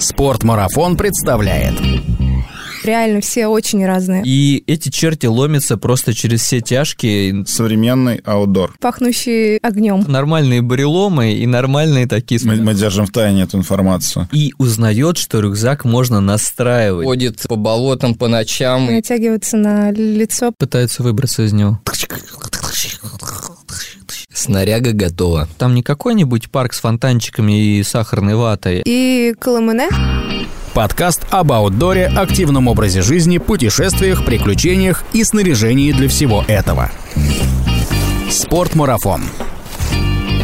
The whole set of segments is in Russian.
Спортмарафон представляет. Реально все очень разные. И эти черти ломятся просто через все тяжкие. Современный аутдор. Пахнущие огнем. Нормальные бареломы и нормальные такие... Мы, мы держим в тайне эту информацию. И узнает, что рюкзак можно настраивать. Ходит по болотам по ночам. Натягиваться на лицо. Пытается выбраться из него. Снаряга готова. Там не какой-нибудь парк с фонтанчиками и сахарной ватой. И Коломене. Подкаст об аутдоре, активном образе жизни, путешествиях, приключениях и снаряжении для всего этого. Спортмарафон.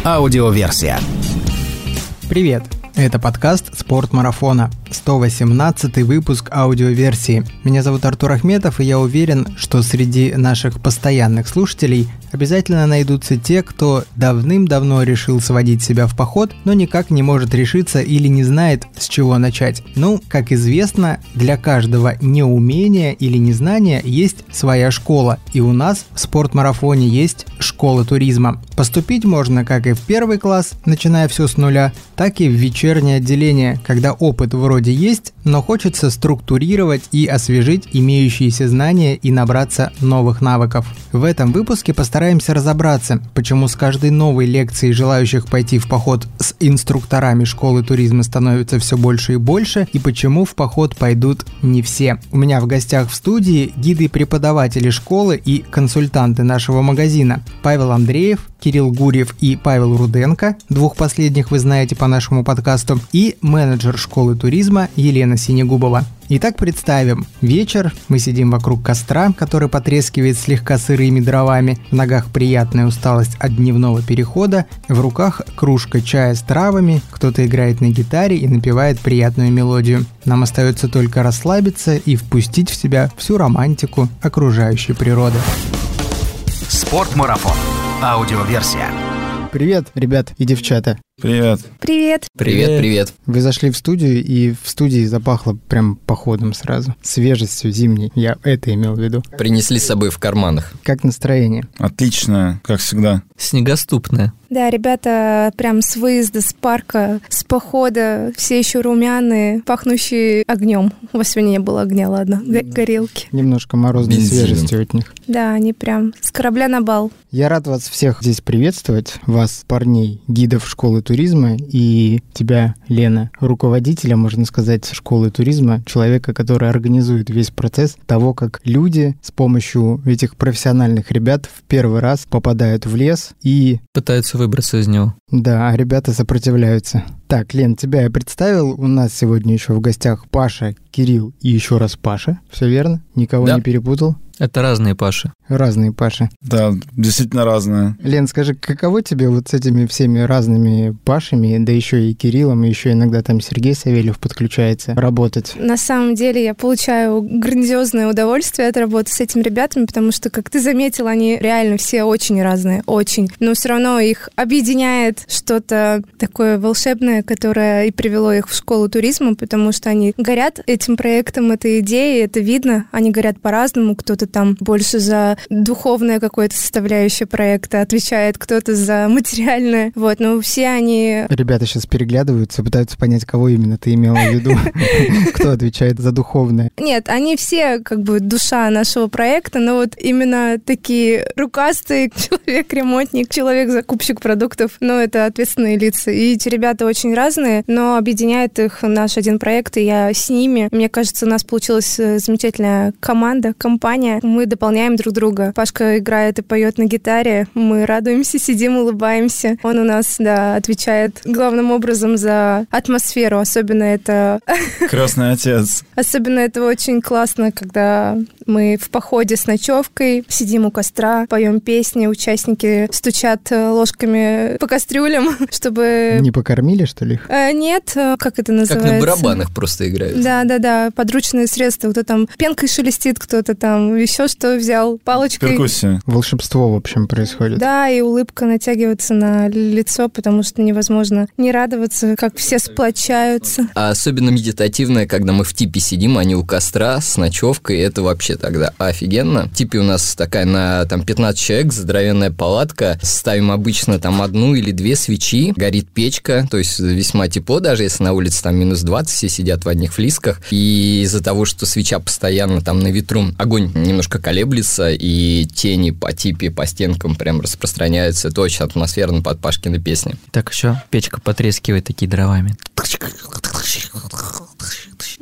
Аудиоверсия. Привет! Это подкаст «Спорт марафона», 118 выпуск аудиоверсии. Меня зовут Артур Ахметов, и я уверен, что среди наших постоянных слушателей обязательно найдутся те, кто давным-давно решил сводить себя в поход, но никак не может решиться или не знает, с чего начать. Ну, как известно, для каждого неумения или незнания есть своя школа, и у нас в спортмарафоне есть школа туризма. Поступить можно как и в первый класс, начиная все с нуля, так и в вечернее отделение, когда опыт вроде есть, но хочется структурировать и освежить имеющиеся знания и набраться новых навыков. В этом выпуске постараемся разобраться, почему с каждой новой лекцией желающих пойти в поход с инструкторами школы туризма становится все больше и больше, и почему в поход пойдут не все. У меня в гостях в студии гиды и преподаватели школы и консультанты нашего магазина Павел Андреев, Кирилл Гурьев и Павел Руденко, двух последних вы знаете по нашему подкасту, и менеджер школы туризма Елена Синегубова. Итак, представим. Вечер, мы сидим вокруг костра, который потрескивает слегка сырыми дровами, в ногах приятная усталость от дневного перехода, в руках кружка чая с травами, кто-то играет на гитаре и напевает приятную мелодию. Нам остается только расслабиться и впустить в себя всю романтику окружающей природы. Спортмарафон. Аудиоверсия. Привет, ребят и девчата. Привет. Привет. Привет, привет. Вы зашли в студию, и в студии запахло прям походом сразу. Свежестью зимней. Я это имел в виду. Принесли с собой в карманах. Как настроение? Отлично, как всегда. Снегоступная. Да, ребята прям с выезда, с парка, с похода, все еще румяные, пахнущие огнем. У вас сегодня не было огня, ладно, г- горелки. Немножко морозной Бензином. свежестью от них. Да, они прям с корабля на бал. Я рад вас всех здесь приветствовать, вас, парней, гидов школы туризма, и тебя, Лена, руководителя, можно сказать, школы туризма, человека, который организует весь процесс того, как люди с помощью этих профессиональных ребят в первый раз попадают в лес и Пытается выбраться из него. Да, ребята сопротивляются. Так, Лен, тебя я представил. У нас сегодня еще в гостях Паша, Кирилл и еще раз Паша. Все верно? Никого Да. не перепутал? Это разные Паши. Разные Паши. Да, действительно разное. Лен, скажи, каково тебе вот с этими всеми разными Пашами, да еще и Кириллом, и еще иногда там Сергей Савельев подключается, работать? На самом деле я получаю грандиозное удовольствие от работы с этими ребятами, потому что, как ты заметил, они реально все очень разные, очень. Но все равно их объединяет что-то такое волшебное, которое и привело их в школу туризма, потому что они горят этим проектом, этой идеей, это видно. Они горят по-разному. Кто-то там больше за духовное какое-то составляющее проекта отвечает, кто-то за материальное. Вот, но все они Ребята сейчас переглядываются, пытаются понять, кого именно ты имела в виду, кто отвечает за духовное. Нет, они все как бы душа нашего проекта, но вот именно такие рукастые, человек-ремонтник, человек-закупщик продуктов, ну, это ответственные лица. И эти ребята очень разные, но объединяет их наш один проект, и я с ними. Мне кажется, у нас получилась э, замечательная команда, компания. Мы дополняем друг друга. Пашка играет и поет на гитаре, мы радуемся, сидим, улыбаемся. Он у нас, да, отвечает главным образом за атмосферу, особенно это Крестный отец. Особенно это очень классно, когда мы в походе с ночевкой, сидим у костра, поем песни, участники стучат э, ложками по кастрюлям, чтобы... Не покормили, что ли? Э, нет, э, как это Как называется? на барабанах просто играют. Да, да, да, подручные средства. Кто там пенкой шелестит, кто-то там еще что взял, палочкой. Перкуссия. Волшебство, в общем, происходит. Да, и улыбка натягивается на лицо, потому что невозможно не радоваться, как все сплочаются. А особенно медитативное, когда мы в типе сидим, они у костра с ночевкой, это вообще тогда офигенно. В типе у нас такая на там 15 человек, здоровенная палатка, ставим обычно там одну или две свечи, горит печка, то есть весьма тепло, даже если на улице там минус 20, все сидят в одних флисках. И из-за того, что свеча постоянно там на ветру, огонь немножко колеблется, и тени по типе, по стенкам прям распространяются. Это очень атмосферно под Пашкины песни. Так еще печка потрескивает такие дровами.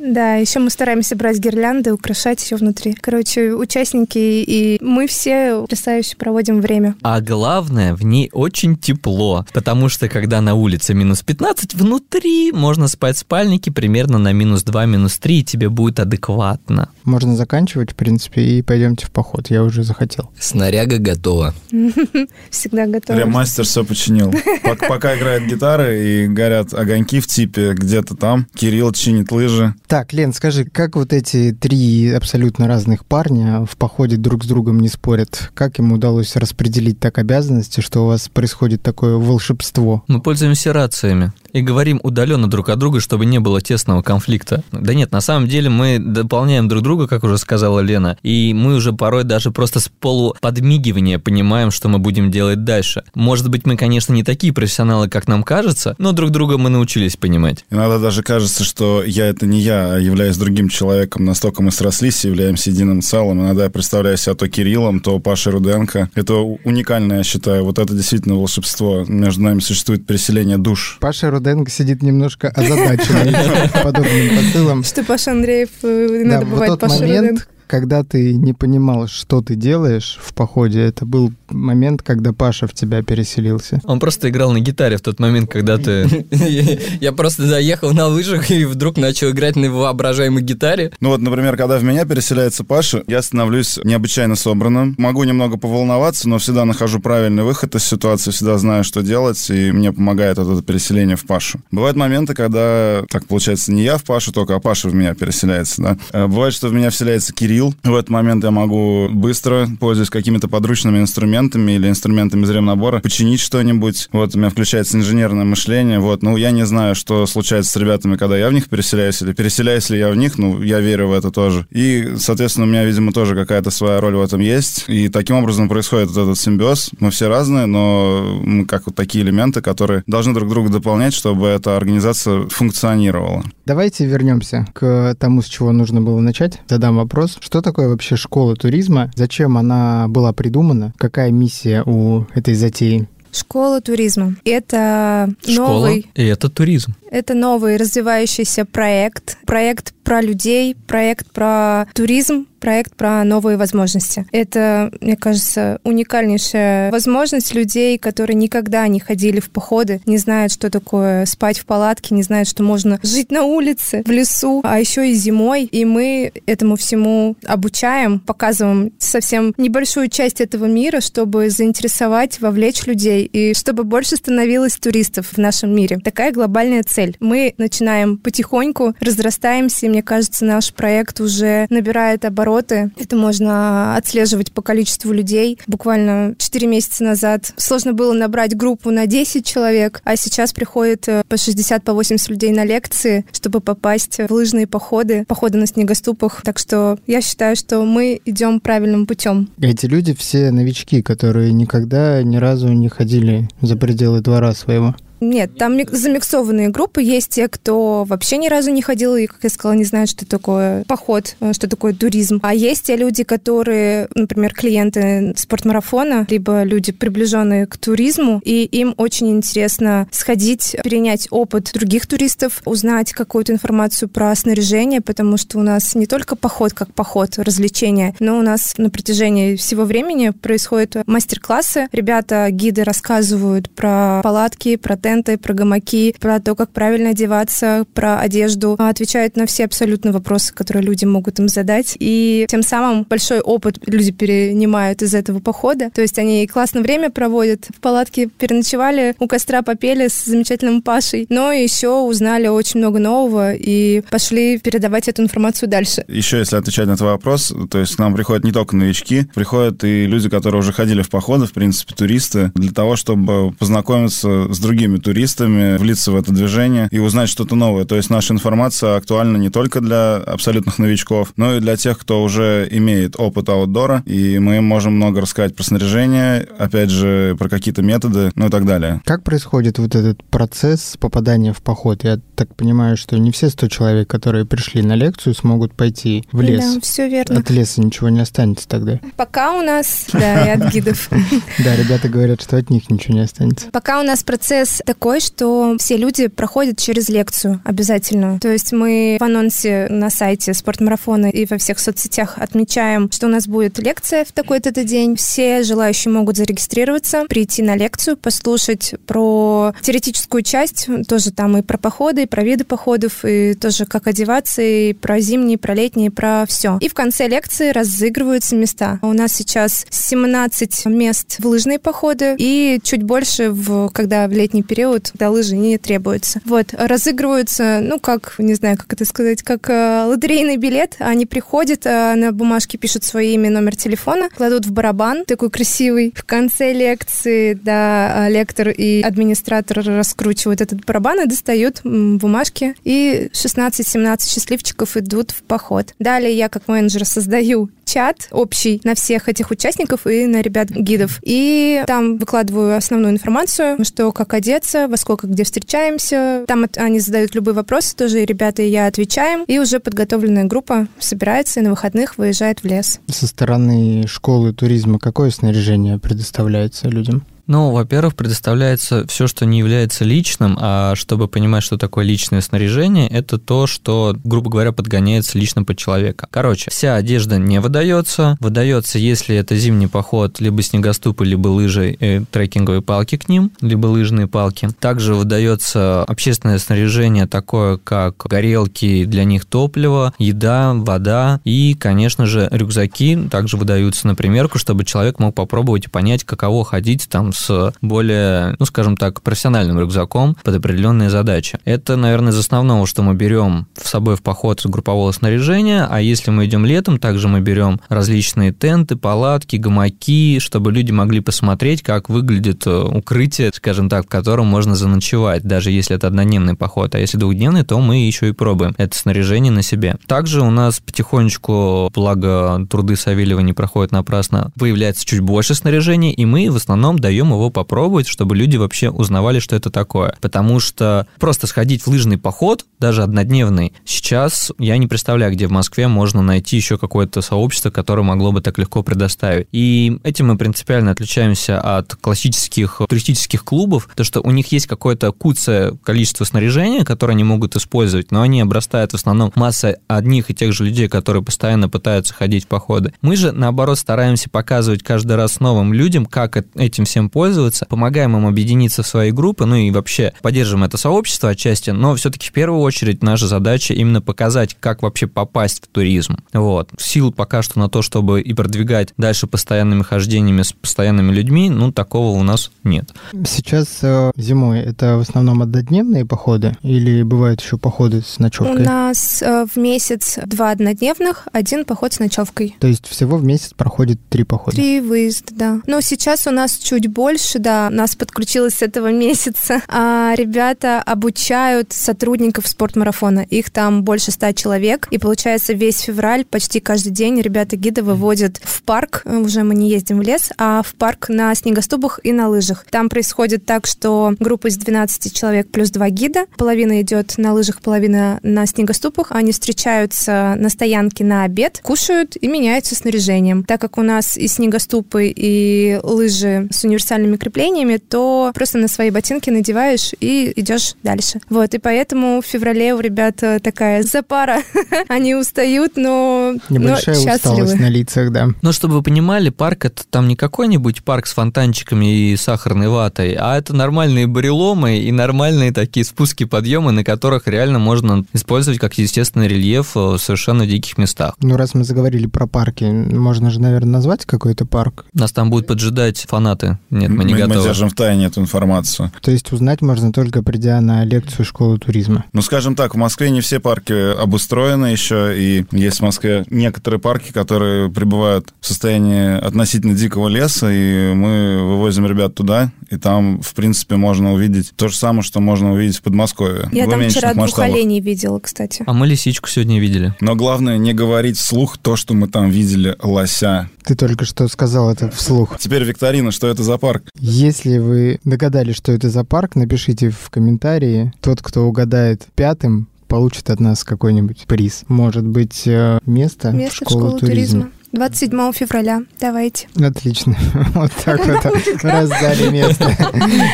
Да, еще мы стараемся брать гирлянды, украшать все внутри. Короче, участники и мы все потрясающе проводим время. А главное, в ней очень тепло, потому что когда на улице минус 15, внутри можно спать в спальнике примерно на минус 2, минус 3, и тебе будет адекватно. Можно заканчивать, в принципе, и пойдемте в поход. Я уже захотел. Снаряга готова. Всегда готовы. Прям мастер все починил. Пок- Пока играет гитара и горят огоньки в типе где-то там, Кирилл чинит лыжи. Так, Лен, скажи, как вот эти три абсолютно разных парня в походе друг с другом не спорят? Как им удалось распределить так обязанности, что у вас происходит такое волшебство? Мы пользуемся рациями и говорим удаленно друг от друга, чтобы не было тесного конфликта. Да нет, на самом деле мы дополняем друг друга, как уже сказала Лена, и мы уже порой даже просто с полуподмигивания понимаем, что мы будем делать дальше. Может быть, мы, конечно, не такие профессионалы, как нам кажется, но друг друга мы научились понимать. Иногда даже кажется, что я это не я, а являюсь другим человеком. Настолько мы срослись и являемся единым целым. Иногда я представляю себя то Кириллом, то Пашей Руденко. Это уникально, я считаю. Вот это действительно волшебство. Между нами существует переселение душ. Паша Руденко сидит немножко озадаченный подобным посылом. Что Паша Андреев, э, вот бывает Паша момент. Когда ты не понимал, что ты делаешь в походе, это был момент, когда Паша в тебя переселился. Он просто играл на гитаре в тот момент, когда ты... Я просто заехал на лыжах и вдруг начал играть на воображаемой гитаре. Ну вот, например, когда в меня переселяется Паша, я становлюсь необычайно собранным. Могу немного поволноваться, но всегда нахожу правильный выход из ситуации, всегда знаю, что делать, и мне помогает вот это переселение в Пашу. Бывают моменты, когда, так получается, не я в Пашу только, а Паша в меня переселяется, да. Э, Бывает, что в меня вселяется Кирилл. В этот момент я могу быстро, пользуясь какими-то подручными инструментами или инструментами из ремнабора, починить что-нибудь. Вот у меня включается инженерное мышление. Вот, ну, я не знаю, что случается с ребятами, когда я в них переселяюсь, или переселяюсь ли я в них, ну, я верю в это тоже. И, соответственно, у меня, видимо, тоже какая-то своя роль в этом есть. И таким образом происходит вот этот симбиоз. Мы все разные, но мы как вот такие элементы, которые должны друг друга дополнять, чтобы эта организация функционировала. Давайте вернемся к тому, с чего нужно было начать. Задам вопрос. Что такое вообще школа туризма? Зачем она была придумана? Какая миссия у этой затеи? Школа туризма. Это Школа, новый, и это туризм. Это новый развивающийся проект. Проект про людей, проект про туризм, проект про новые возможности. Это, мне кажется, уникальнейшая возможность людей, которые никогда не ходили в походы, не знают, что такое спать в палатке, не знают, что можно жить на улице, в лесу, а еще и зимой. И мы этому всему обучаем, показываем совсем небольшую часть этого мира, чтобы заинтересовать, вовлечь людей и чтобы больше становилось туристов в нашем мире. Такая глобальная цель. Мы начинаем потихоньку, разрастаемся, и мне кажется, наш проект уже набирает обороты. Это можно отслеживать по количеству людей. Буквально 4 месяца назад сложно было набрать группу на 10 человек, а сейчас приходит э, по 60, по 80 людей на лекции, чтобы попасть в лыжные походы, походы на снегоступах. Так что я считаю, что мы идем правильным путем. Эти люди все новички, которые никогда ни разу не ходили за пределы двора своего. Нет, там мик- замиксованные группы. Есть те, кто вообще ни разу не ходил и, как я сказала, не знают, что такое поход, э, что такое туризм. А есть те люди, которые, например, клиенты спортмарафона, либо люди, приближенные к туризму, и им очень интересно сходить, перенять опыт других туристов, узнать какую-то информацию про снаряжение, потому что у нас не только поход как поход, развлечения, но у нас на протяжении всего времени происходят мастер-классы. Ребята, гиды рассказывают про палатки, про тенты, про гамаки, про то, как правильно одеваться, про одежду, а отвечают на все абсолютно вопросы, которые люди могут им задать. И тем самым большой опыт люди перенимают из этого похода. То есть они классно время проводят, в палатке переночевали, у костра попели с замечательным Пашей, но еще узнали очень много нового и пошли передавать эту информацию дальше. Еще если отвечать на твой вопрос, то есть к нам приходят не только новички, приходят и люди, которые уже ходили в походы, в принципе, туристы, для того, чтобы познакомиться с другими многими туристами, влиться в это движение и узнать что-то новое. То есть наша информация актуальна не только для абсолютных новичков, но и для тех, кто уже имеет опыт аутдора, и мы можем много рассказать про снаряжение, опять же, про какие-то методы, ну и так далее. Как происходит вот этот процесс попадания в поход? Я так понимаю, что не все 100 человек, которые пришли на лекцию, смогут пойти в лес. Да, все верно. От леса ничего не останется тогда. Пока у нас, да, и от гидов. Да, ребята говорят, что от них ничего не останется. Пока у нас процесс такой, что все люди проходят через лекцию обязательно. То есть мы в анонсе на сайте спортмарафона и во всех соцсетях отмечаем, что у нас будет лекция в такой-то день. Все желающие могут зарегистрироваться, прийти на лекцию, послушать про теоретическую часть, тоже там и про походы, и про виды походов, и тоже как одеваться, и про зимние, про летние, про все. И в конце лекции разыгрываются места. У нас сейчас 17 мест в лыжные походы и чуть больше, в, когда в летний период, когда лыжи не требуются. Вот, разыгрываются, ну, как, не знаю, как это сказать, как э, лотерейный билет. Они приходят, э, на бумажке пишут свое имя, номер телефона, кладут в барабан, такой красивый. В конце лекции, да, э, лектор и администратор раскручивают этот барабан и достают бумажки. И 16-17 счастливчиков идут в поход. Далее я, как менеджер, создаю чат общий на всех этих участников и на ребят-гидов. И там выкладываю основную информацию, что как одеться, во сколько где встречаемся. Там они задают любые вопросы тоже, и ребята и я отвечаем. И уже подготовленная группа собирается и на выходных выезжает в лес. Со стороны школы туризма какое снаряжение предоставляется людям? Ну, во-первых, предоставляется все, что не является личным, а чтобы понимать, что такое личное снаряжение, это то, что, грубо говоря, подгоняется лично под человека. Короче, вся одежда не выдается. Выдается, если это зимний поход, либо снегоступы, либо лыжи и трекинговые палки к ним, либо лыжные палки. Также выдается общественное снаряжение, такое как горелки, для них топливо, еда, вода и, конечно же, рюкзаки также выдаются на примерку, чтобы человек мог попробовать и понять, каково ходить там с более, ну, скажем так, профессиональным рюкзаком под определенные задачи. Это, наверное, из основного, что мы берем с собой в поход группового снаряжения, а если мы идем летом, также мы берем различные тенты, палатки, гамаки, чтобы люди могли посмотреть, как выглядит э, укрытие, скажем так, в котором можно заночевать, даже если это однодневный поход, а если двухдневный, то мы еще и пробуем это снаряжение на себе. Также у нас потихонечку, благо труды Савельева не проходят напрасно, появляется чуть больше снаряжения, и мы в основном даем даем его попробовать, чтобы люди вообще узнавали, что это такое. Потому что просто сходить в лыжный поход, даже однодневный, сейчас я не представляю, где в Москве можно найти еще какое-то сообщество, которое могло бы так легко предоставить. И этим мы принципиально отличаемся от классических туристических клубов, то что у них есть какое-то куцое количество снаряжения, которое они могут использовать, но они обрастают в основном массой одних и тех же людей, которые постоянно пытаются ходить в походы. Мы же, наоборот, стараемся показывать каждый раз новым людям, как этим всем пользоваться, помогаем им объединиться в свои группы, ну и вообще поддерживаем это сообщество отчасти, но все-таки в первую очередь наша задача именно показать, как вообще попасть в туризм. Вот. Сил пока что на то, чтобы и продвигать дальше постоянными хождениями с постоянными людьми, ну, такого у нас нет. Сейчас э, зимой это в основном однодневные походы или бывают еще походы с ночевкой? У нас э, в месяц два однодневных, один поход с ночевкой. То есть всего в месяц проходит три похода? Три выезда, да. Но сейчас у нас чуть больше больше, да, нас подключилось с этого месяца. А ребята обучают сотрудников спортмарафона. Их там больше ста человек. И получается весь февраль, почти каждый день ребята-гиды выводят в парк. Уже мы не ездим в лес, а в парк на снегоступах и на лыжах. Там происходит так, что группа из 12 человек плюс два гида. Половина идет на лыжах, половина на снегоступах. Они встречаются на стоянке на обед, кушают и меняются снаряжением. Так как у нас и снегоступы, и лыжи с универсальным универсальными креплениями, то просто на свои ботинки надеваешь и идешь дальше. Вот, и поэтому в феврале у ребят э, такая запара. Они устают, но, Небольшая но усталость на лицах, да. Но чтобы вы понимали, парк это там не какой-нибудь парк с фонтанчиками и сахарной ватой, а это нормальные бареломы и нормальные такие спуски-подъемы, на которых реально можно использовать как естественный рельеф в совершенно диких местах. Ну, раз мы заговорили про парки, можно же, наверное, назвать какой-то парк? Нас там будут поджидать фанаты нет, мы не мы, готовы. Мы держим в тайне эту информацию. То есть узнать можно только придя на лекцию школы туризма? Ну, скажем так, в Москве не все парки обустроены еще, и есть в Москве некоторые парки, которые пребывают в состоянии относительно дикого леса, и мы вывозим ребят туда, и там, в принципе, можно увидеть то же самое, что можно увидеть в Подмосковье. Я в там вчера двух масштабах. оленей видела, кстати. А мы лисичку сегодня видели. Но главное не говорить вслух то, что мы там видели лося. Ты только что сказал это вслух. Теперь викторина, что это за парк? Если вы догадались, что это за парк, напишите в комментарии. Тот, кто угадает пятым, получит от нас какой-нибудь приз. Может быть, э, место, в Место в школу школу туризма. туризма. 27 февраля. Давайте. Отлично. Вот так вот раздали место.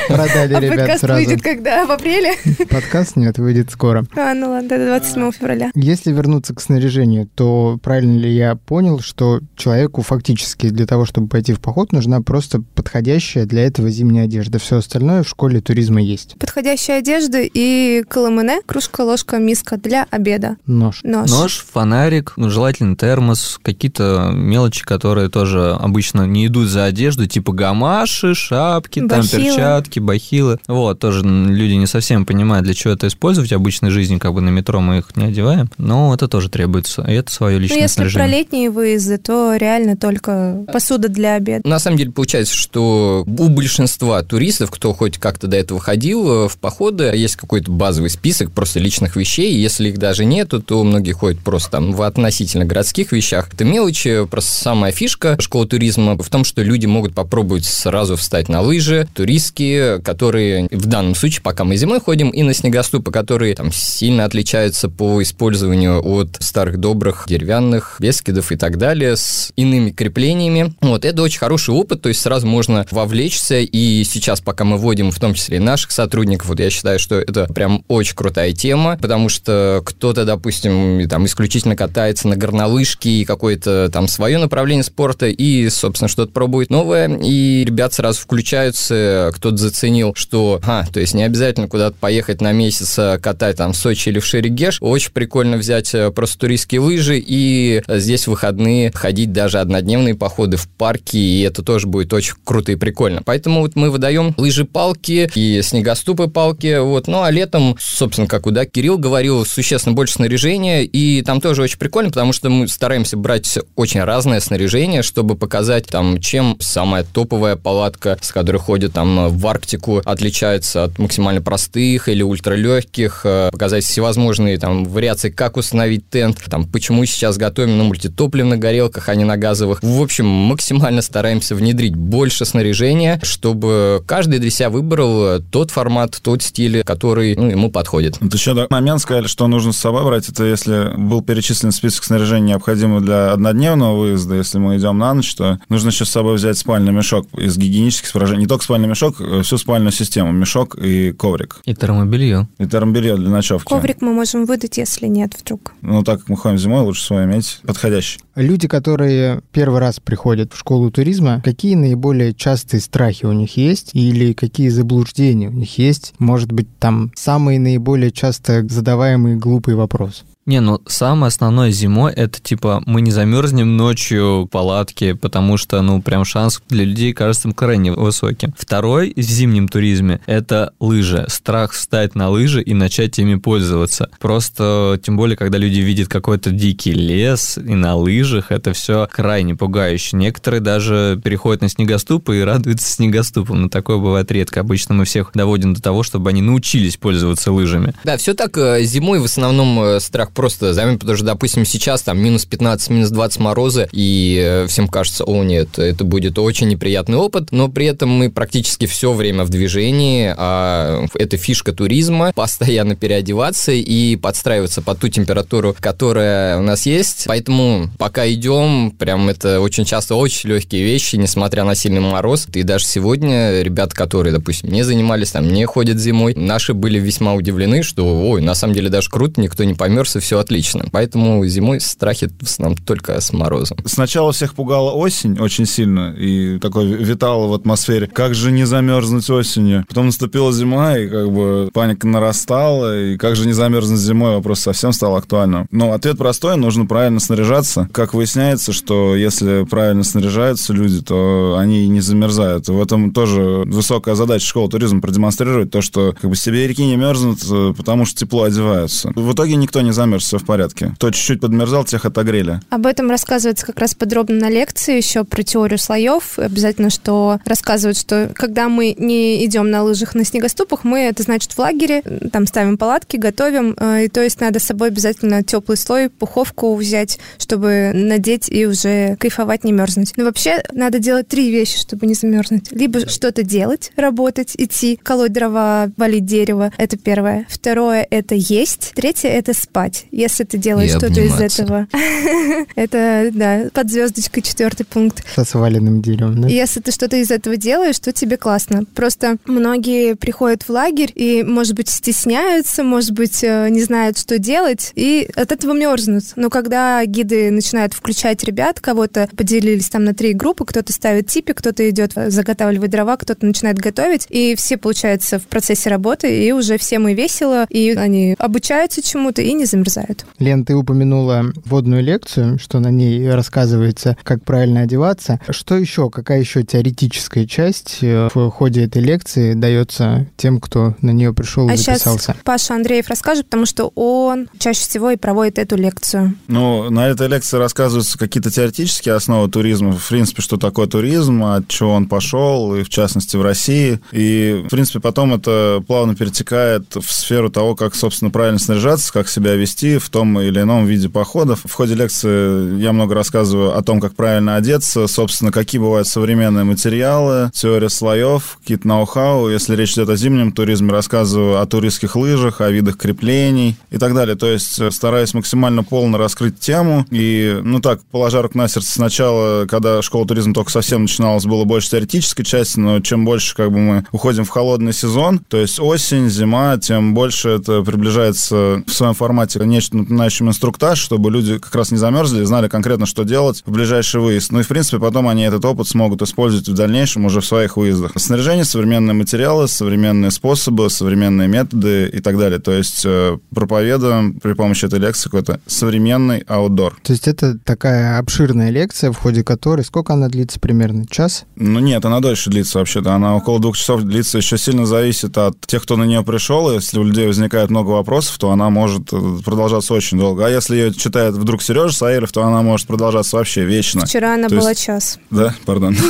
Продали А ребят подкаст сразу. выйдет когда? В апреле? Подкаст нет, выйдет скоро. А, ну ладно, это 27 февраля. Если вернуться к снаряжению, то правильно ли я понял, что человеку фактически для того, чтобы пойти в поход, нужна просто подходящая для этого зимняя одежда. Все остальное в школе туризма есть. Подходящая одежда и колымыне, кружка, ложка, миска для обеда. Нож. Нож. Нож, фонарик, ну, желательно термос, какие-то мелочи, которые тоже обычно не идут за одежду, типа гамаши, шапки, там Бахилы. перчатки, бахилы. Вот, тоже люди не совсем понимают, для чего это использовать в обычной жизни, как бы на метро мы их не одеваем, но это тоже требуется, и это свое Ну, личное если про снаряжение. летние выезды, то реально только посуда для обеда. На самом деле получается, что у большинства туристов, кто хоть как-то до этого ходил э, в походы, есть какой-то базовый список просто личных вещей. Если их даже нету, то многие ходят просто там в относительно городских вещах. Это мелочи, просто самая фишка школы туризма в том, что люди могут попробовать сразу встать на лыжи, туристские, которые в данном случае, пока мы зимой ходим, и на снегоступы, которые там сильно отличаются по использованию от старых добрых деревянных бескидов и так далее с иными креплениями. Вот, это очень хороший опыт, то есть сразу можно вовлечься, и сейчас, пока мы вводим в том числе и наших сотрудников, вот я считаю, что это прям очень крутая тема, потому что кто-то, допустим, там исключительно катается на горнолыжке и какое-то там свое направление спорта, и, собственно, что-то пробует новое, и ребят сразу включаются, кто-то заценил, что, а, то есть не обязательно куда-то поехать на месяц а, катать там в Сочи или в Шерегеш, очень прикольно взять э, просто туристские лыжи и э, здесь в выходные ходить даже однодневные походы в парке, и это тоже будет очень круто и прикольно. Поэтому вот мы выдаем лыжи-палки и снегоступы-палки, вот, ну а летом, собственно, как у да, Кирилл говорил, существенно больше снаряжения, и там тоже очень прикольно, потому что мы стараемся брать очень разное снаряжение, чтобы показать там, чем самая топовая палатка, с которой ходят там в Арктику, отличается от максимально простых или ультралегких, э, показать всевозможные там вариации, как установить тент, там, почему сейчас готовим на мультитопливных горелках, а не на газовых. В общем, максимально стараемся внедрить больше снаряжения, чтобы каждый для себя выбрал э, тот формат, тот стиль, который ну, ему подходит. Вот еще момент сказали, что нужно с собой брать. Это если был перечислен список снаряжения, необходимого для однодневного выезда, если мы идем на ночь, то нужно еще с собой взять спальный мешок из гигиенических соображений. Не только спальный мешок, э, всю спальную систему. Мешок и коврик. И термобелье. И термобелье для ночевки. Коврик мы можем выдать, если нет вдруг. Ну, так как мы ходим зимой, лучше свой иметь подходящий. Люди, которые первый раз приходят в школу туризма, какие наиболее частые страхи у них есть или какие заблуждения у них есть? Может быть, там самый наиболее часто задаваемый глупый вопрос. Не, ну самое основное зимой это типа мы не замерзнем ночью в палатке, потому что, ну, прям шанс для людей кажется крайне высоким. Второй в зимнем туризме это лыжи. Страх встать на лыжи и начать ими пользоваться. Просто, тем более, когда люди видят какой-то дикий лес и на лыжах, это все крайне пугающе. Некоторые даже переходят на снегоступы и радуются снегоступам, но такое бывает редко. Обычно мы всех доводим до того, чтобы они научились пользоваться лыжами. Да, все так э, зимой в основном э, страх просто займи, потому что, допустим, сейчас там минус 15, минус 20 морозы, и э, всем кажется, о нет, это будет очень неприятный опыт, но при этом мы практически все время в движении, а это фишка туризма, постоянно переодеваться и подстраиваться под ту температуру, которая у нас есть, поэтому пока идем, прям это очень часто очень легкие вещи, несмотря на сильный мороз, и даже сегодня ребята, которые, допустим, не занимались, там, не ходят зимой, наши были весьма удивлены, что, ой, на самом деле даже круто, никто не померз, все отлично. Поэтому зимой страхи в основном только с морозом. Сначала всех пугала осень очень сильно, и такой витало в атмосфере. Как же не замерзнуть осенью? Потом наступила зима, и как бы паника нарастала, и как же не замерзнуть зимой? Вопрос совсем стал актуальным. Но ответ простой, нужно правильно снаряжаться. как выясняется, что если правильно снаряжаются люди, то они не замерзают. В этом тоже высокая задача школы туризма продемонстрировать то, что как бы сибиряки не мерзнут, э, потому что тепло одеваются. В итоге никто не замерз, все в порядке. Кто чуть-чуть подмерзал, тех отогрели. Об этом рассказывается как раз подробно на лекции еще про теорию слоев. Обязательно, что рассказывают, что когда мы не идем на лыжах на снегоступах, мы, это значит, в лагере, там ставим палатки, готовим, э, и то есть надо с собой обязательно теплый слой, пуховку взять, чтобы надеть и уже кайфовать, не мерзнуть. Но вообще надо делать три вещи, чтобы не замерзнуть. Либо что-то делать, работать, идти, колоть дрова, валить дерево. Это первое. Второе — это есть. Третье — это спать. Если ты делаешь что-то из этого. Это, да, под звездочкой четвертый пункт. Со сваленным деревом, да? Если ты что-то из этого делаешь, то тебе классно. Просто многие приходят в лагерь и, может быть, стесняются, может быть, э, не знают, что делать, и от этого мерзнут. Но когда гиды начинают включать ребят, кого-то поделились там на три группы, кто-то ставит типи, кто-то идет заготавливать дрова, кто-то начинает готовить, и все, получается, в процессе работы, и уже всем и весело, и они обучаются чему-то и не замерзают. Лен, ты упомянула водную лекцию, что на ней рассказывается, как правильно одеваться. Что еще, какая еще теоретическая часть э, в ходе этой лекции дается тем, кто на нее пришел и А записался? сейчас Паша Андреев расскажет, потому что он чаще всего и проводит эту лекцию. Ну, на этой лекции рассказываются какие-то теоретические основы туризма. В принципе, что такое туризм, от чего он пошел, и в частности в России. И, в принципе, потом это плавно перетекает в сферу того, как, собственно, правильно снаряжаться, как себя вести в том или ином виде походов. В ходе лекции я много рассказываю о том, как правильно одеться, собственно, какие бывают современные материалы, теория слоев, какие-то ноу-хау. Если речь идет о зимнем туризме, рассказываю о туристских лыжах, о видах креплений и так далее. То есть э, стараюсь максимально полно раскрыть тему. И, ну так, положа руку на сердце, сначала, когда школа туризма только совсем начиналась, было больше теоретической части, но чем больше как бы мы уходим в холодный сезон, то есть осень, зима, тем больше это приближается в своем формате нечто напоминающим инструктаж, чтобы люди как раз не замерзли знали конкретно, что делать в ближайший выезд. Ну и, в принципе, потом они этот опыт смогут использовать в дальнейшем уже в своих выездах. Снаряжение, современные материалы, современные способы, современные методы и так далее. То есть э, проповедуем при помощи этой лекции какой-то современный аутдор. То есть это такая обширная лекция, в ходе которой сколько она длится примерно? Час? Ну нет, она дольше длится вообще-то. Она около двух часов длится. Еще сильно зависит от тех, кто на нее пришел. Если у людей возникает много вопросов, то она может э, продолжаться очень долго. А если ее читает вдруг Сережа Саиров, то она может продолжаться вообще вечно. Вчера она То была есть- час. Да, пардон.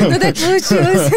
Ну так получилось.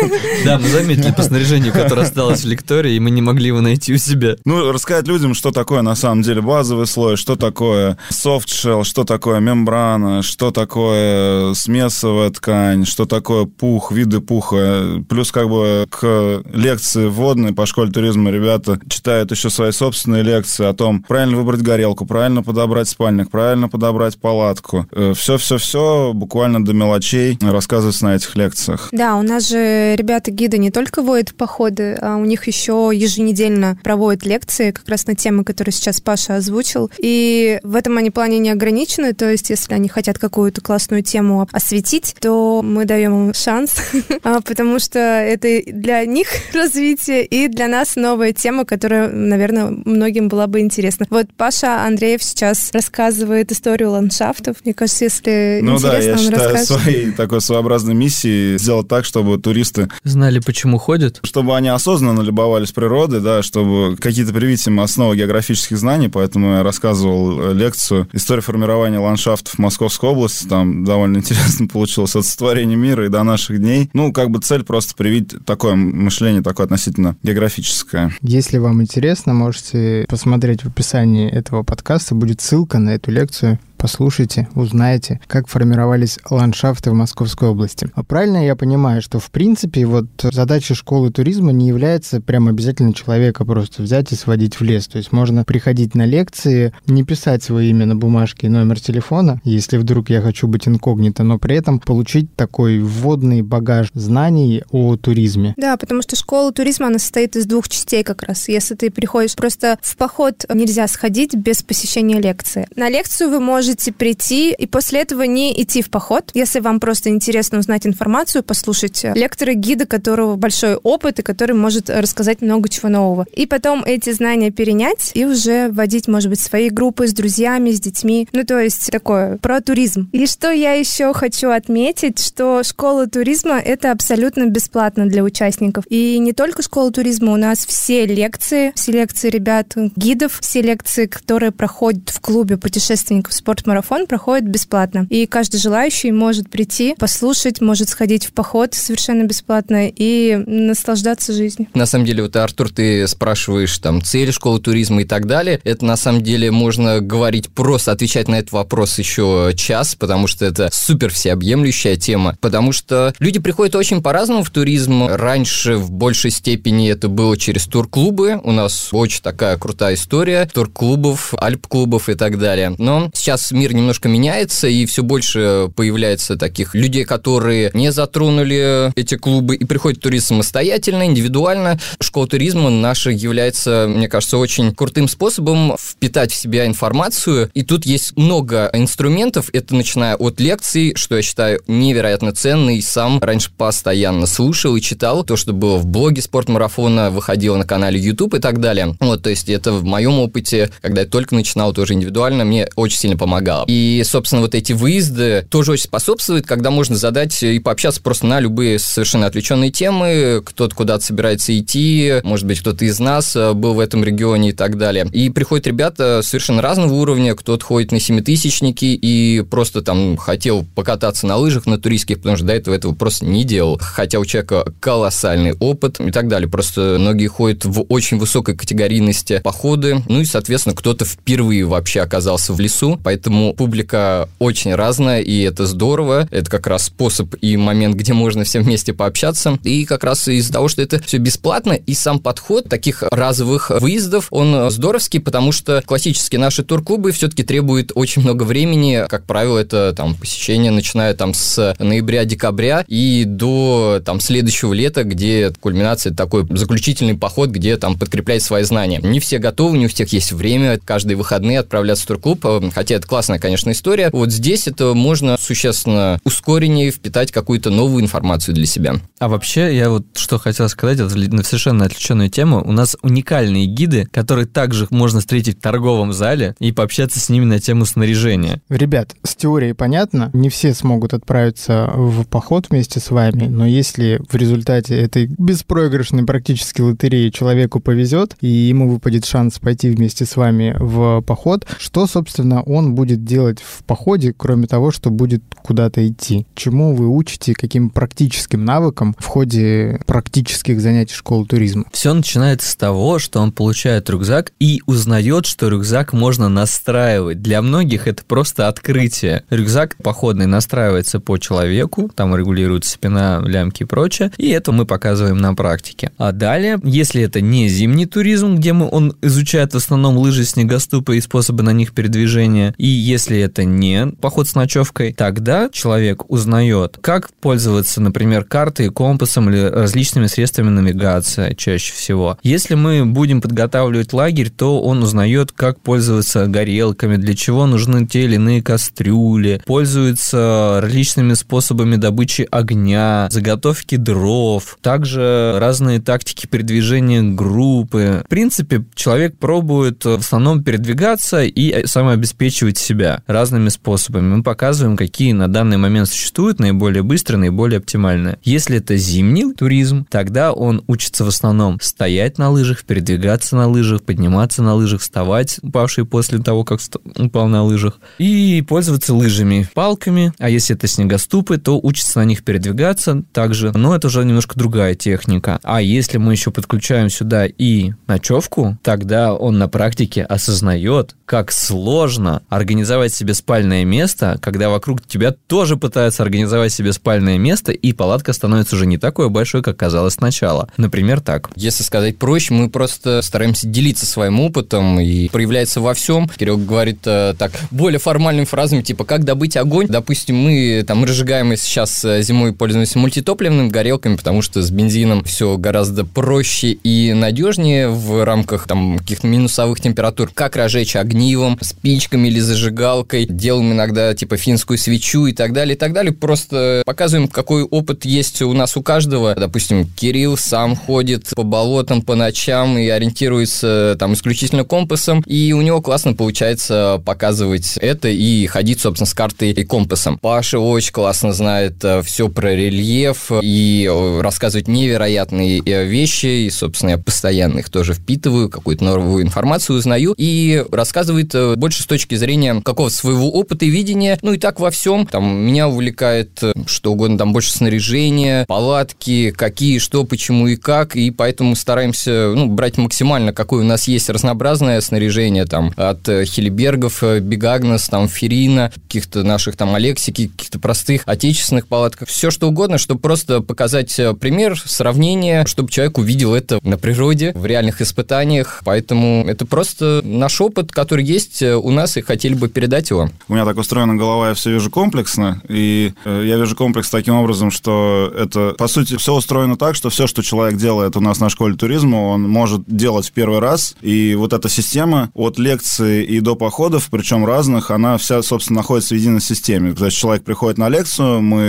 Да, мы заметили по снаряжению, которое осталось в лектории, и мы не могли его найти у себя. Ну, рассказать людям, что такое на самом деле базовый слой, что такое soft shell, что такое мембрана, что такое смесовая ткань, что такое пух, виды пуха. Плюс как бы к лекции вводной по школе туризма ребята читают еще свои собственные лекции о том, правильно выбрать горелку, правильно подобрать спальник, правильно подобрать палатку. Все-все-все буквально до мелочей рассказывается на этих лекциях. Да, у нас же ребята-гиды не только водят походы, а у них еще еженедельно проводят лекции как раз на темы, которые сейчас Паша озвучил. И в этом они плане не ограничены, то есть если они хотят какую-то классную тему осветить, то мы даем им шанс, а, потому что это для них развитие и для нас новая тема, которая, наверное, многим была бы интересна. Вот Паша Андреев сейчас рассказывает историю ландшафтов. Мне кажется, если Ну да, интересно, я он считаю расскажет. своей такой своеобразной миссией сделать так, чтобы туристы Знали, почему ходят? чтобы они осознанно любовались природой, да, чтобы какие-то привить им основы географических знаний, поэтому я рассказывал э, лекцию «История формирования ландшафтов Московской области», там довольно интересно получилось от сотворения мира и до наших дней. Ну, как бы цель просто привить такое мышление, такое относительно географическое. Если вам интересно, можете посмотреть в описании этого подкаста, будет ссылка на эту лекцию. Послушайте, узнаете, как формировались ландшафты в Московской области. А правильно я понимаю, что в принципе вот задача школы туризма не является прям обязательно человека просто взять и сводить в лес. То есть можно приходить на лекции, не писать свое имя на бумажке и номер телефона, если вдруг я хочу быть инкогнито, но при этом получить такой вводный багаж знаний о туризме. Да, потому что школа туризма, она состоит из двух частей как раз. Если ты приходишь просто в поход, нельзя сходить без посещения лекции. На лекцию вы можете можете прийти и после этого не идти в поход. Если вам просто интересно узнать информацию, послушать лекторы гида, которого большой опыт и который может рассказать много чего нового. И потом эти знания перенять и уже вводить, может быть, свои группы с друзьями, с детьми. Ну, то есть такое про туризм. И что я еще хочу отметить, что школа туризма — это абсолютно бесплатно для участников. И не только школа туризма, у нас все лекции, все лекции ребят, гидов, все лекции, которые проходят в клубе путешественников «Спортмарафон», проходят бесплатно. И каждый желающий может прийти, послушать, может сходить в поход совершенно бесплатно и наслаждаться жизнью. На самом деле, вот, Артур, ты спрашиваешь там цель школы туризма и так далее. Это на самом деле можно говорить просто, отвечать на этот вопрос еще час, потому что это супер всеобъемлющая тема. Потому что люди приходят очень по-разному в туризм. Раньше в большей степени это было через турклубы. У нас очень такая крутая история турклубов, альп-клубов и так далее. Но сейчас мир немножко меняется, и все больше появляется таких людей, которые не затронули эти клубы и приходят в туризм самостоятельно, индивидуально. Школа туризма наша является, мне кажется, очень крутым способом впитать в себя информацию. И тут есть много инструментов. Это начиная от лекций, что я считаю невероятно ценный. Сам раньше постоянно слушал и читал то, что было в блоге спортмарафона, выходило на канале YouTube и так далее. Вот, то есть это в моем опыте, когда я только начинал тоже индивидуально, мне очень сильно помогало. И, собственно, вот эти выезды тоже очень способствуют, когда можно задать и пообщаться просто на любые совершенно отвлеченные темы, кто-то куда-то собирается идти, может быть, кто-то из нас э, был в этом регионе и так далее. И приходят ребята совершенно разного уровня, кто-то ходит на семитысячники и просто там хотел покататься на лыжах на туристских, потому что до этого этого просто не делал. Хотя у человека колоссальный опыт и так далее. Просто многие ходят в очень высокой категорийности походы, ну и, соответственно, кто-то впервые вообще оказался в лесу, поэтому публика очень разная, и это здорово. Это как раз способ и момент, где можно всем вместе пообщаться. И как раз из-за того, что это все бесплатно, и сам подход таких разовых выездов, он здоровский, потому что классические наши турклубы все-таки требуют очень много времени. Как правило, это там посещение, начиная там с ноября-декабря и до там следующего лета, где кульминация такой заключительный поход, где там подкреплять свои знания. Не все готовы, не у всех есть время каждые выходные отправляться в турклуб, хотя это классная, конечно, история. Вот здесь это можно существенно ускореннее впитать какую-то новую информацию для себя. А вообще, я вот что хотел сказать, это на совершенно отвлеченную тему. У нас уникальные гиды, которые также можно встретить в торговом зале и пообщаться с ними на тему снаряжения. Ребят, с теорией понятно, не все смогут отправиться в поход вместе с вами, но если в результате этой беспроигрышной практически лотереи человеку повезет, и ему выпадет шанс пойти вместе с вами в поход, что, собственно, он будет делать в походе, кроме того, что будет куда-то идти? Чему вы учите, каким практическим навыкам в ходе практических занятий школы туризма? Все начинается с того, что он получает рюкзак и узнает, что рюкзак можно настраивать. Для многих это просто открытие. Рюкзак походный настраивается по человеку, там регулируется спина, лямки и прочее, и это мы показываем на практике. А далее, если это не зимний туризм, где мы, он изучает в основном лыжи, снегоступы и способы на них передвижения, и если это не поход с ночевкой, тогда человек узнает, как пользоваться, например, картой, компасом или различными средствами навигации чаще всего. Если мы будем подготавливать лагерь, то он узнает, как пользоваться горелками, для чего нужны те или иные кастрюли, пользуется различными способами добычи огня, заготовки дров, также разные тактики передвижения группы. В принципе, человек пробует в основном передвигаться и самообеспечивать себя разными способами. Мы показываем, какие на данный момент существуют наиболее быстрые, наиболее оптимальные. Если это зимний туризм, тогда он учится в основном стоять на лыжах, передвигаться на лыжах, подниматься на лыжах, вставать, упавший после того, как упал на лыжах, и пользоваться лыжами, палками. А если это снегоступы, то учится на них передвигаться также, но это уже немножко другая техника. А если мы еще подключаем сюда и ночевку, тогда он на практике осознает, как сложно организовать себе спальное место, когда вокруг тебя тоже пытаются организовать себе спальное место, и палатка становится уже не такой большой, как казалось сначала. Например, так. Если сказать проще, мы просто стараемся делиться своим опытом и проявляется во всем. Кирилл говорит э, так более формальными фразами, типа, как добыть огонь. Допустим, мы там разжигаем сейчас э, зимой пользуемся мультитопливными горелками, потому что с бензином все гораздо проще и надежнее в рамках там каких-то минусовых температур. Как разжечь огнивом, спичками или зажигалкой, делаем иногда типа финскую свечу и так далее, и так далее. Просто показываем, какой опыт есть у нас у каждого. Допустим, Кирилл сам ходит по болотам по ночам и ориентируется там исключительно компасом, и у него классно получается показывать это и ходить, собственно, с картой и компасом. Паша очень классно знает э, все про рельеф и э, рассказывает невероятные э, вещи, и, собственно, я постоянно их тоже впитываю, какую-то новую информацию узнаю, и рассказывает больше с точки зрения какого своего опыта и видения, ну и так во всем. Там меня увлекает что угодно, там больше снаряжения, палатки, какие, что, почему и как, и поэтому стараемся ну, брать максимально, какое у нас есть разнообразное снаряжение, там, от Хилибергов, Бигагнес, там, Ферина, каких-то наших там Алексики, каких-то простых отечественных палатках, все что угодно, чтобы просто показать э, пример, сравнение, чтобы человек увидел это на природе, в реальных испытаниях. Поэтому это просто наш опыт, который есть э, у нас, и хотели бы передать его. У меня так устроена голова, я все вижу комплексно, и э, я вижу комплекс таким образом, что это, по сути, все устроено так, что все, что человек делает у нас на школе туризма, он может делать в первый раз, и вот эта система от лекции и до походов, причем разных, она вся, собственно, находится в единой системе. То есть человек приходит на лекцию, мы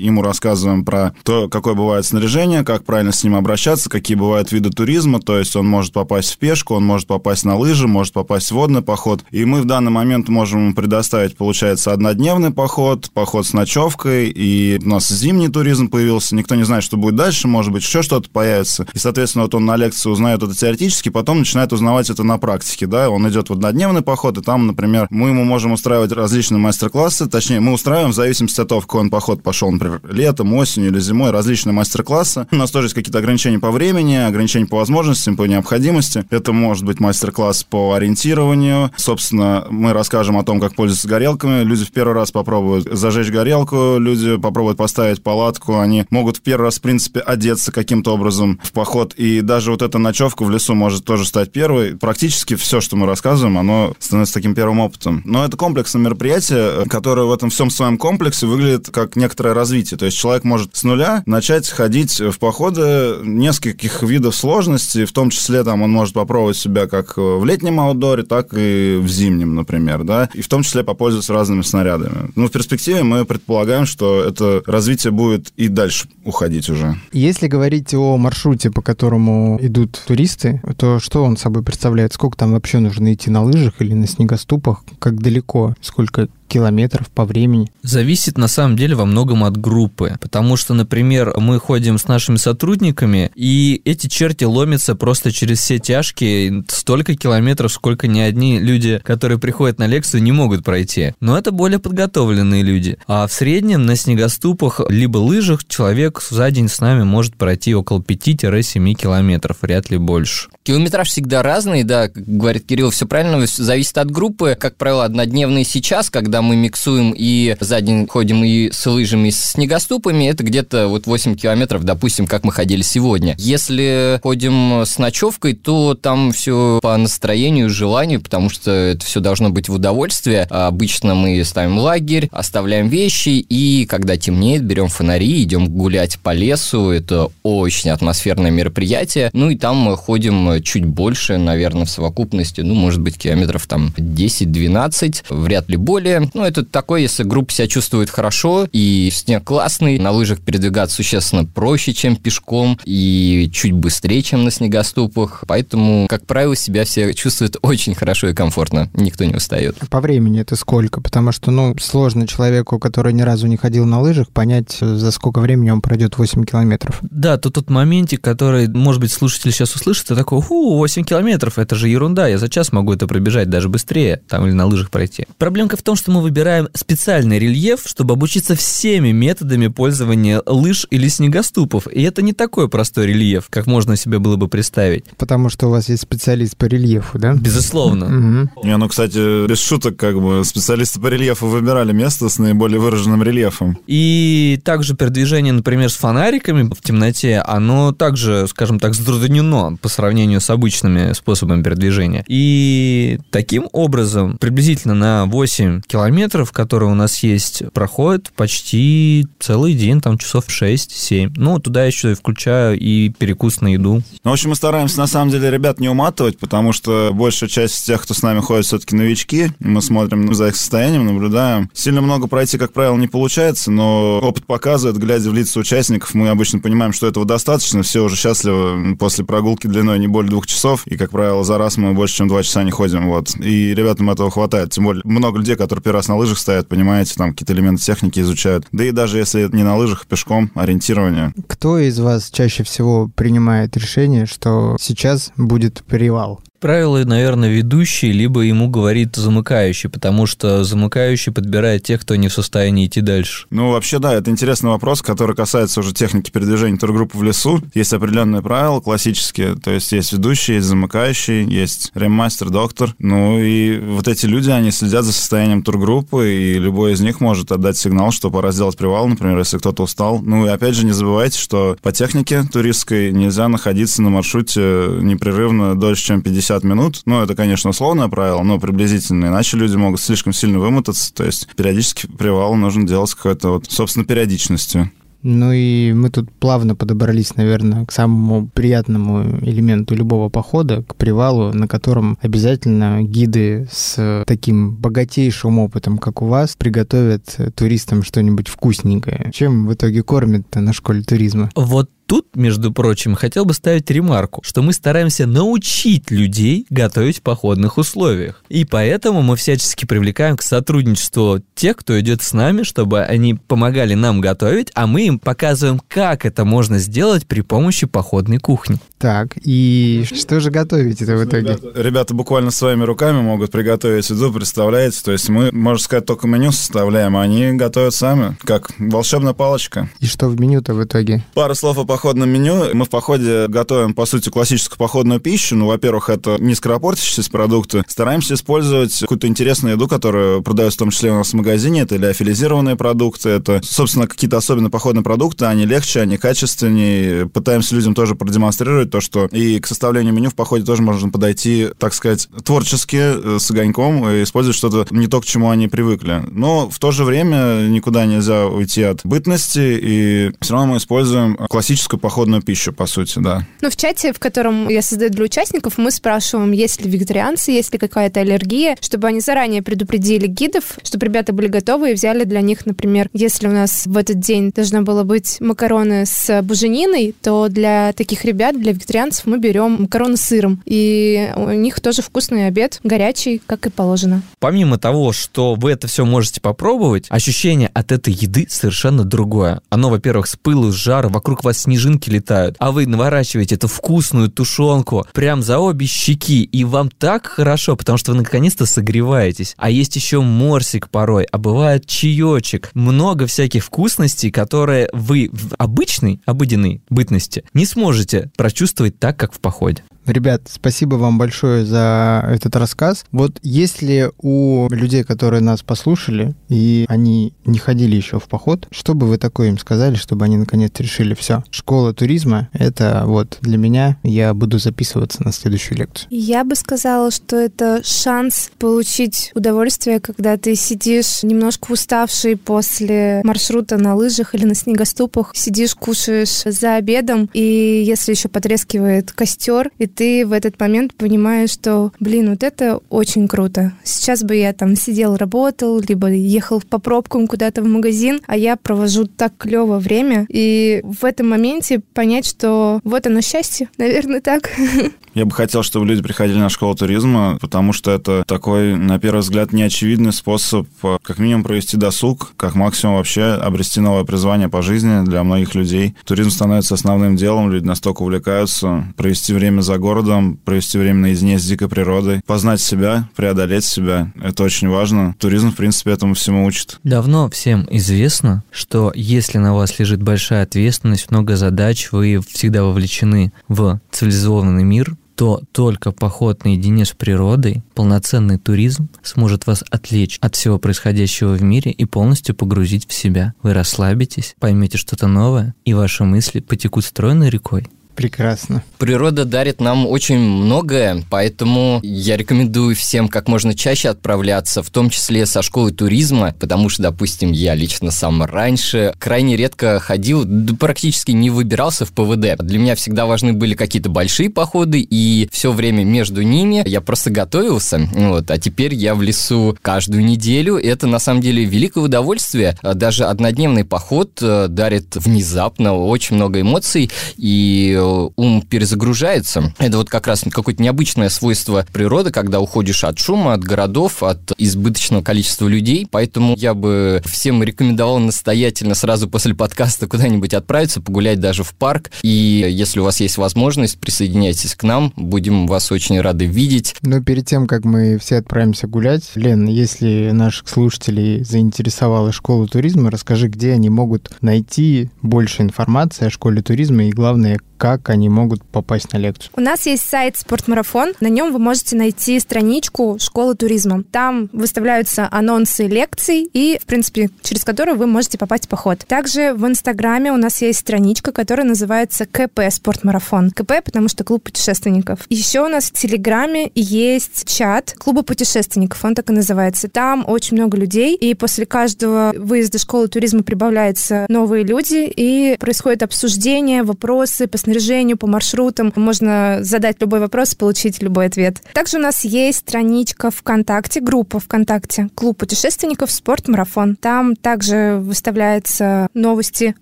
ему рассказываем про то, какое бывает снаряжение, как правильно с ним обращаться, какие бывают виды туризма, то есть он может попасть в пешку, он может попасть на лыжи, может попасть в водный поход. И мы в данный момент можем предоставить, получается, однодневный поход, поход с ночевкой, и у нас зимний туризм появился, никто не знает, что будет дальше, может быть, еще что-то появится. И, соответственно, вот он на лекции узнает это теоретически, потом начинает узнавать это на практике, да, он идет в однодневный поход, и там, например, мы ему можем устраивать различные мастер-классы, точнее, мы устраиваем в зависимости от того, в какой он поход пошел, например, летом, осенью или зимой, различные мастер-классы. У нас тоже есть какие-то ограничения по времени, ограничения по возможностям, по необходимости. Это может быть мастер-класс по ориентированию. Собственно, мы расскажем о том, как пользоваться горелками. Люди в первый раз попробуют зажечь горелку, люди попробуют поставить палатку, они могут в первый раз, в принципе, одеться каким-то образом в поход. И даже вот эта ночевка в лесу может тоже стать первой. Практически все, что мы рассказываем, оно становится таким первым опытом. Но это комплексное мероприятие, которое в этом всем своем комплексе выглядит как некоторое развитие. То есть человек может с нуля начать ходить в походы нескольких видов сложностей, в том числе там он может попробовать себя как в летнем аутдоре, так и в зимнем, например, да, и в том числе попользоваться разными снарядами. Ну, в перспективе мы предполагаем, что это развитие будет и дальше уходить уже. Если говорить о маршруте, по которому идут туристы, то что он собой представляет? Сколько там вообще нужно идти на лыжах или на снегоступах? Как далеко? Сколько километров по времени? Зависит на самом деле во многом от группы, потому что, например, мы ходим с нашими сотрудниками, и эти черти ломятся просто через все тяжкие столько километров, сколько ни одни люди, которые приходят на лекцию, не могут пройти. Но это более подготовленные люди. А в среднем на снегоступах либо лыжах человек за день с нами может пройти около 5-7 километров, вряд ли больше. Километраж всегда разный, да, как говорит Кирилл, все правильно, зависит от группы. Как правило, однодневные сейчас, когда мы миксуем и за день ходим и с лыжами, и с снегоступами, это где-то вот 8 километров, допустим, как мы ходили сегодня. Если ходим с ночевкой, то там все по настроению, желанию, потому что это все должно быть в удовольствие. А обычно мы ставим лагерь, оставляем вещи, и когда темнеет, берем фонари, идем гулять по лесу. Это очень атмосферное мероприятие. Ну и там мы ходим чуть больше, наверное, в совокупности, ну, может быть, километров там 10-12, вряд ли более. Ну, это такое, если группа себя чувствует хорошо, и снег классный, на лыжах передвигаться существенно проще, чем пешком, и чуть быстрее, чем на снегоступах. Поэтому, как правило, себя все чувствуют очень хорошо и комфортно. Никто не устает. По времени это сколько? Потому что, ну, сложно человеку, который ни разу не ходил на лыжах, понять, за сколько времени он пройдет 8 километров. Да, то тот моментик, который, может быть, слушатель сейчас услышит, это такой, фу, 8 километров, это же ерунда, я за час могу это пробежать даже быстрее, там или на лыжах пройти. Проблемка в том, что мы выбираем специальный рельеф, чтобы обучиться всеми методами пользования лыж или снегоступов, и это не такой простой рельеф, как можно себе было бы представить. Потому что у вас есть специалист по рельефу, да? Безусловно. Не, ну, кстати, без шуток, как бы, специалисты по рельефу выбирали место с наиболее выраженным рельефом. И также передвижение, например, с фонариками в темноте, оно также, скажем так, затруднено по сравнению сравнению с обычными способами передвижения. И таким образом, приблизительно на 8 километров километров, которые у нас есть, проходит почти целый день, там часов 6-7. Ну, туда еще включаю и перекус на еду. Ну, в общем, мы стараемся, на самом деле, ребят не уматывать, потому что большая часть тех, кто с нами ходит, все-таки новички. Мы смотрим за их состоянием, наблюдаем. Сильно много пройти, как правило, не получается, но опыт показывает, глядя в лица участников, мы обычно понимаем, что этого достаточно. Все уже счастливы после прогулки длиной не более двух часов. И, как правило, за раз мы больше, чем два часа не ходим. Вот. И ребятам этого хватает. Тем более, много людей, которые первый раз на лыжах стоят, понимаете, там какие-то элементы техники изучают. Да и даже если не на лыжах, пешком, ориентирование. Кто из вас чаще всего принимает решение, что сейчас будет привал? Правило, наверное, ведущий, либо ему говорит замыкающий, потому что замыкающий подбирает тех, кто не в состоянии идти дальше. Ну, вообще, да, это интересный вопрос, который касается уже техники передвижения тургруппы в лесу. Есть определенные правила классические, то есть есть ведущий, есть замыкающий, есть реммастер, доктор. Ну, и вот эти люди, они следят за состоянием тургруппы, и любой из них может отдать сигнал, что пора сделать привал, например, если кто-то устал. Ну, и опять же, не забывайте, что по технике туристской нельзя находиться на маршруте непрерывно дольше, чем 50 50 минут. Ну, это, конечно, условное правило, но приблизительно. Иначе люди могут слишком сильно вымотаться. То есть периодически привал нужно делать с какой-то вот, собственно, периодичностью. Ну и мы тут плавно подобрались, наверное, к самому приятному элементу любого похода, к привалу, на котором обязательно гиды с таким богатейшим опытом, как у вас, приготовят туристам что-нибудь вкусненькое. Чем в итоге кормят на школе туризма? Вот Тут, между прочим, хотел бы ставить ремарку, что мы стараемся научить людей готовить в походных условиях. И поэтому мы всячески привлекаем к сотрудничеству тех, кто идет с нами, чтобы они помогали нам готовить, а мы им показываем, как это можно сделать при помощи походной кухни. Так, и что же готовить это в итоге? Ребята, ребята буквально своими руками могут приготовить еду, представляете? То есть мы, можно сказать, только меню составляем, а они готовят сами, как волшебная палочка. И что в меню-то в итоге? Пару слов о походном меню. Мы в походе готовим, по сути, классическую походную пищу. Ну, во-первых, это низкоропортящиеся продукты. Стараемся использовать какую-то интересную еду, которую продается в том числе у нас в магазине. Это леофилизированные продукты, это, собственно, какие-то особенно походные продукты. Они легче, они качественнее. Пытаемся людям тоже продемонстрировать то, что и к составлению меню в походе тоже можно подойти, так сказать, творчески, э, с огоньком, и использовать что-то не то, к чему они привыкли. Но в то же время никуда нельзя уйти от бытности, и все равно мы используем классическую классическую походную пищу, по сути, да. Ну, в чате, в котором я создаю для участников, мы спрашиваем, есть ли вегетарианцы, есть ли какая-то аллергия, чтобы они заранее предупредили гидов, чтобы ребята были готовы и взяли для них, например, если у нас в этот день должна была быть макароны с бужениной, то для таких ребят, для вегетарианцев мы берем макароны с сыром. И у них тоже вкусный обед, горячий, как и положено. Помимо того, что вы это все можете попробовать, ощущение от этой еды совершенно другое. Оно, во-первых, с пылу, с жара, вокруг вас снижает снежинки летают, а вы наворачиваете эту вкусную тушенку прям за обе щеки, и вам так хорошо, потому что вы наконец-то согреваетесь. А есть еще морсик порой, а бывает чаечек. Много всяких вкусностей, которые вы в обычной, обыденной бытности не сможете прочувствовать так, как в походе. Ребят, спасибо вам большое за этот рассказ. Вот если у людей, которые нас послушали, и они не ходили еще в поход, что бы вы такое им сказали, чтобы они наконец решили все? Школа туризма — это вот для меня, я буду записываться на следующую лекцию. Я бы сказала, что это шанс получить удовольствие, когда ты сидишь немножко уставший после маршрута на лыжах или на снегоступах, сидишь, кушаешь за обедом, и если еще потрескивает костер, и ты в этот момент понимаешь, что, блин, вот это очень круто. Сейчас бы я там сидел, работал, либо ехал по пробкам куда-то в магазин, а я провожу так клево время. И в этом моменте понять, что вот оно счастье, наверное, так. Я бы хотел, чтобы люди приходили на школу туризма, потому что это такой, на первый взгляд, неочевидный способ как минимум провести досуг, как максимум вообще обрести новое призвание по жизни для многих людей. Туризм становится основным делом, люди настолько увлекаются. Провести время за городом, провести время наедине с дикой природой, познать себя, преодолеть себя. Это очень важно. Туризм, в принципе, этому всему учит. Давно всем известно, что если на вас лежит большая ответственность, много задач, вы всегда вовлечены в цивилизованный мир, то только поход наедине с природой, полноценный туризм сможет вас отвлечь от всего происходящего в мире и полностью погрузить в себя. Вы расслабитесь, поймете что-то новое, и ваши мысли потекут стройной рекой. Прекрасно. Природа дарит нам очень многое, поэтому я рекомендую всем как можно чаще отправляться, в том числе со школы туризма, потому что, допустим, я лично сам раньше крайне редко ходил, да практически не выбирался в ПВД. Для меня всегда важны были какие-то большие походы, и все время между ними я просто готовился. Вот, а теперь я в лесу каждую неделю. Это на самом деле великое удовольствие. Даже однодневный поход э, дарит внезапно очень много эмоций, и ум перезагружается. Это вот как раз какое-то необычное свойство природы, когда уходишь от шума, от городов, от избыточного количества людей. Поэтому я бы всем рекомендовал настоятельно сразу после подкаста куда-нибудь отправиться, погулять даже в парк. И если у вас есть возможность, присоединяйтесь к нам. Будем вас очень рады видеть. Но перед тем, как мы все отправимся гулять, Лен, если наших слушателей заинтересовала школа туризма, расскажи, где они могут найти больше информации о школе туризма и, главное, как они могут попасть на лекцию? У нас есть сайт «Спортмарафон». На нем вы можете найти страничку школы туризма. Там выставляются анонсы лекций и, в принципе, через которую вы можете попасть в поход. Также в Инстаграме у нас есть страничка, которая называется КП «Спортмарафон». КП, потому что клуб путешественников. Еще у нас в Телеграме есть чат клуба путешественников, он так и называется. Там очень много людей, и после каждого выезда школы туризма прибавляются новые люди, и происходит обсуждение, вопросы по снаряжению, по маршрутам. Можно задать любой вопрос, получить любой ответ. Также у нас есть страничка ВКонтакте, группа ВКонтакте, клуб путешественников «Спорт-марафон». Там также выставляются новости,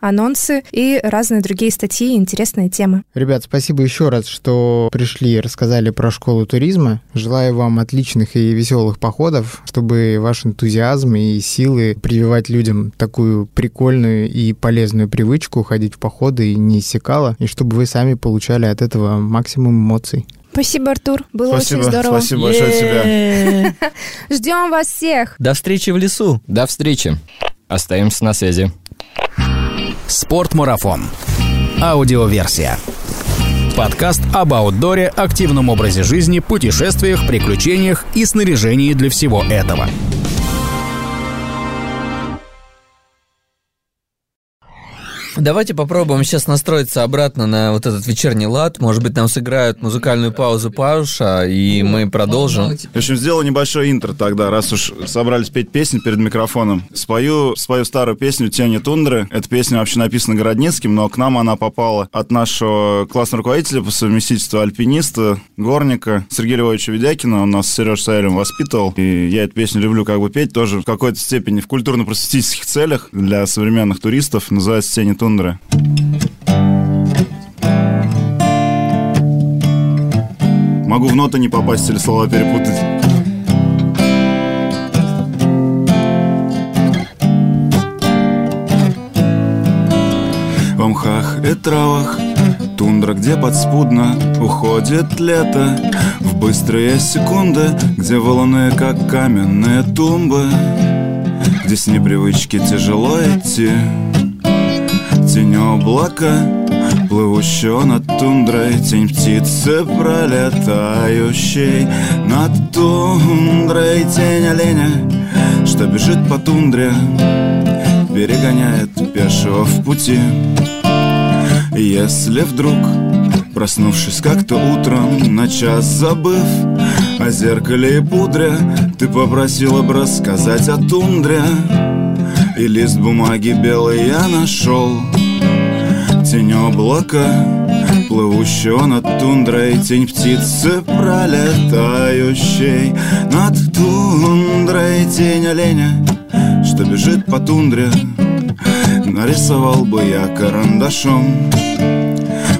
анонсы и разные другие статьи и интересные темы. Ребят, спасибо еще раз, что пришли и рассказали про школу туризма. Желаю вам отличных и веселых походов, чтобы ваш энтузиазм и силы прививать людям такую прикольную и полезную привычку ходить в походы не иссякало, и чтобы вы сами получали от этого максимум эмоций. Спасибо, Артур. Было Спасибо, очень здорово. спасибо большое тебе. Ждем вас всех. До встречи в лесу. До встречи. Остаемся на связи. Спортмарафон. Аудиоверсия. Подкаст об аутдоре, активном образе жизни, путешествиях, приключениях и снаряжении для всего этого. Давайте попробуем сейчас настроиться обратно на вот этот вечерний лад. Может быть, нам сыграют музыкальную паузу Пауша, и мы продолжим. В общем, сделал небольшой интро тогда, раз уж собрались петь песни перед микрофоном. Спою свою старую песню «Тени тундры». Эта песня вообще написана Городницким, но к нам она попала от нашего классного руководителя по совместительству альпиниста, горника Сергея Львовича Ведякина. Он нас с Сережей Саэлем воспитывал. И я эту песню люблю как бы петь тоже в какой-то степени в культурно-просветительских целях для современных туристов. Называется «Тени тундры». Могу в ноты не попасть или слова перепутать. В мхах и травах Тундра, где подспудно уходит лето. В быстрые секунды, где валуны, как каменные тумбы. Где с непривычки тяжело идти Тень облака, плывущего над тундрой Тень птицы, пролетающей над тундрой. Тень оленя, что бежит по тундре Перегоняет пешего в пути. Если вдруг, проснувшись как-то утром На час забыв о зеркале и пудре Ты попросила бы рассказать о тундре. И лист бумаги белый я нашел Тень облака, плывущего над тундрой. Тень птицы, пролетающей над тундрой. Тень оленя, что бежит по тундре Нарисовал бы я карандашом.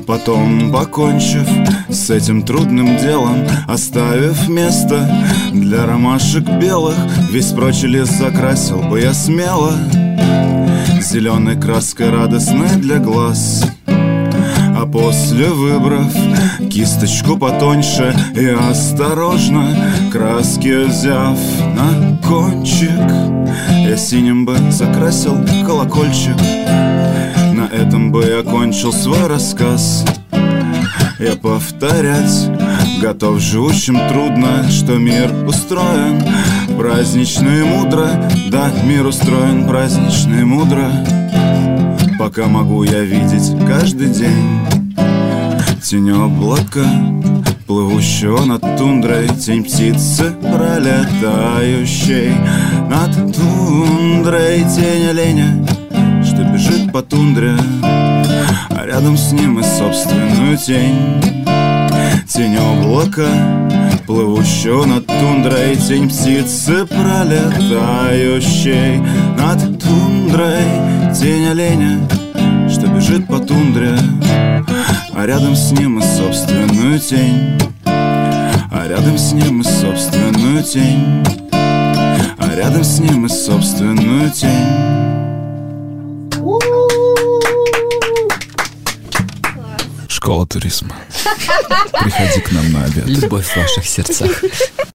Потом, покончив с этим трудным делом Оставив место для ромашек белых Весь прочий лес закрасил бы я смело Зеленой краской радостной для глаз. А после выбрав кисточку потоньше И осторожно краски взяв на кончик Я синим бы закрасил колокольчик. На этом бы я кончил свой рассказ. Я повторять готов живущим трудно Что мир устроен празднично и мудро Да, мир устроен празднично и мудро. Пока могу я видеть каждый день Тень облака, плывущего над тундрой Тень птицы, пролетающей над тундрой. Тень оленя, что бежит по тундре А рядом с ним и собственную тень. Тень облака, плывущего над тундрой Тень птицы, пролетающей. Над тундрой Тень оленя, что бежит по тундре А рядом с ним и собственную тень. А рядом с ним и собственную тень. А рядом с ним и собственную тень Школа туризма. Приходи к нам на обед. Любовь в ваших сердцах.